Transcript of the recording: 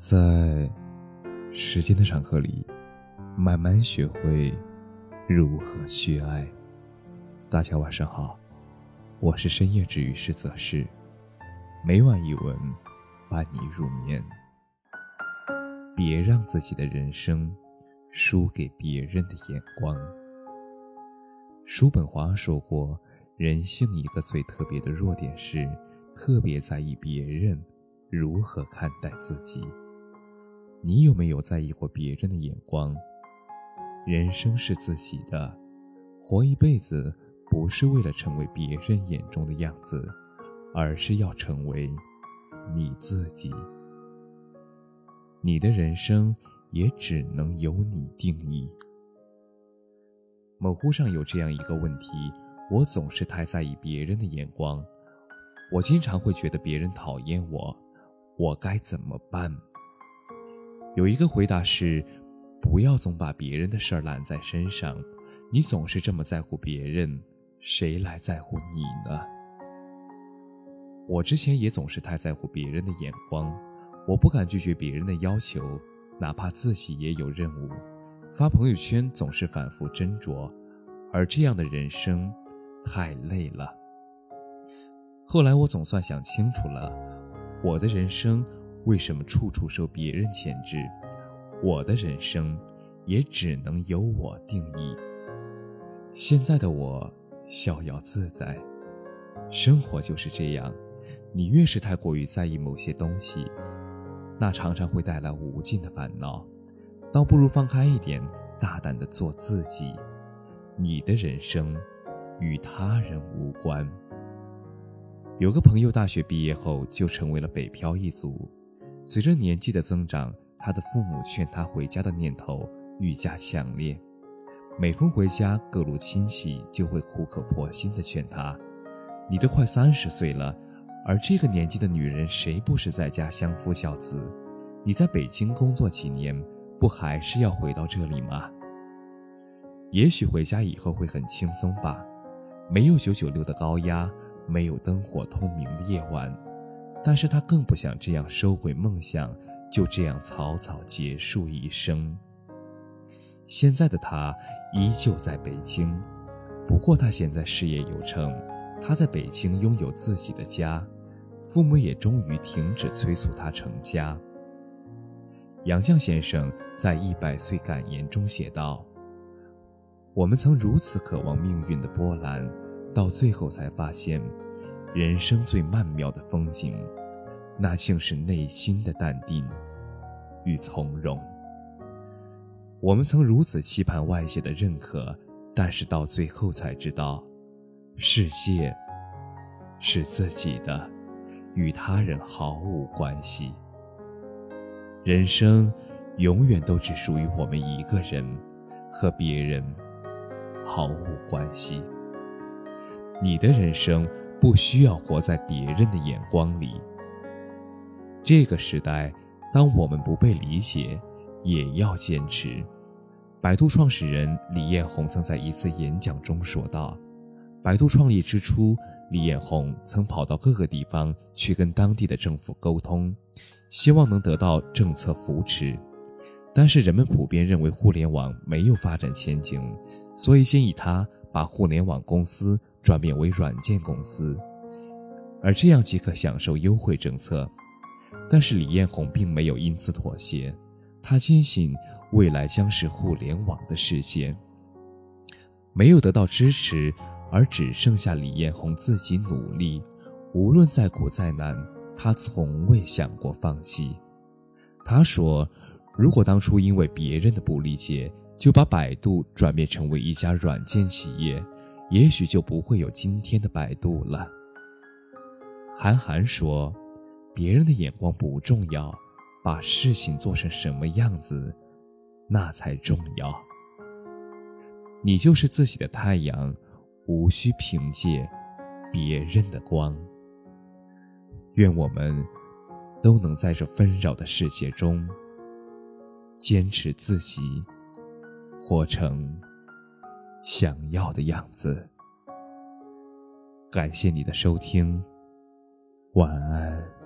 在时间的长河里，慢慢学会如何去爱。大家晚上好，我是深夜治愈师泽是，每晚一文伴你入眠。别让自己的人生输给别人的眼光。叔本华说过，人性一个最特别的弱点是特别在意别人。如何看待自己？你有没有在意过别人的眼光？人生是自己的，活一辈子不是为了成为别人眼中的样子，而是要成为你自己。你的人生也只能由你定义。某乎上有这样一个问题：我总是太在意别人的眼光，我经常会觉得别人讨厌我。我该怎么办？有一个回答是：不要总把别人的事儿揽在身上。你总是这么在乎别人，谁来在乎你呢？我之前也总是太在乎别人的眼光，我不敢拒绝别人的要求，哪怕自己也有任务。发朋友圈总是反复斟酌，而这样的人生太累了。后来我总算想清楚了。我的人生为什么处处受别人牵制？我的人生也只能由我定义。现在的我逍遥自在，生活就是这样。你越是太过于在意某些东西，那常常会带来无尽的烦恼。倒不如放开一点，大胆的做自己。你的人生与他人无关。有个朋友大学毕业后就成为了北漂一族，随着年纪的增长，他的父母劝他回家的念头愈加强烈。每逢回家，各路亲戚就会苦口婆心地劝他：“你都快三十岁了，而这个年纪的女人谁不是在家相夫教子？你在北京工作几年，不还是要回到这里吗？也许回家以后会很轻松吧，没有九九六的高压。”没有灯火通明的夜晚，但是他更不想这样收回梦想，就这样草草结束一生。现在的他依旧在北京，不过他现在事业有成，他在北京拥有自己的家，父母也终于停止催促他成家。杨绛先生在《一百岁感言》中写道：“我们曾如此渴望命运的波澜。”到最后才发现，人生最曼妙的风景，那竟是内心的淡定与从容。我们曾如此期盼外界的认可，但是到最后才知道，世界是自己的，与他人毫无关系。人生永远都只属于我们一个人，和别人毫无关系。你的人生不需要活在别人的眼光里。这个时代，当我们不被理解，也要坚持。百度创始人李彦宏曾在一次演讲中说道：“百度创立之初，李彦宏曾跑到各个地方去跟当地的政府沟通，希望能得到政策扶持。但是人们普遍认为互联网没有发展前景，所以建议他。”把互联网公司转变为软件公司，而这样即可享受优惠政策。但是李彦宏并没有因此妥协，他坚信未来将是互联网的世界。没有得到支持，而只剩下李彦宏自己努力。无论再苦再难，他从未想过放弃。他说：“如果当初因为别人的不理解，”就把百度转变成为一家软件企业，也许就不会有今天的百度了。韩寒说：“别人的眼光不重要，把事情做成什么样子，那才重要。你就是自己的太阳，无需凭借别人的光。”愿我们都能在这纷扰的世界中坚持自己。活成想要的样子。感谢你的收听，晚安。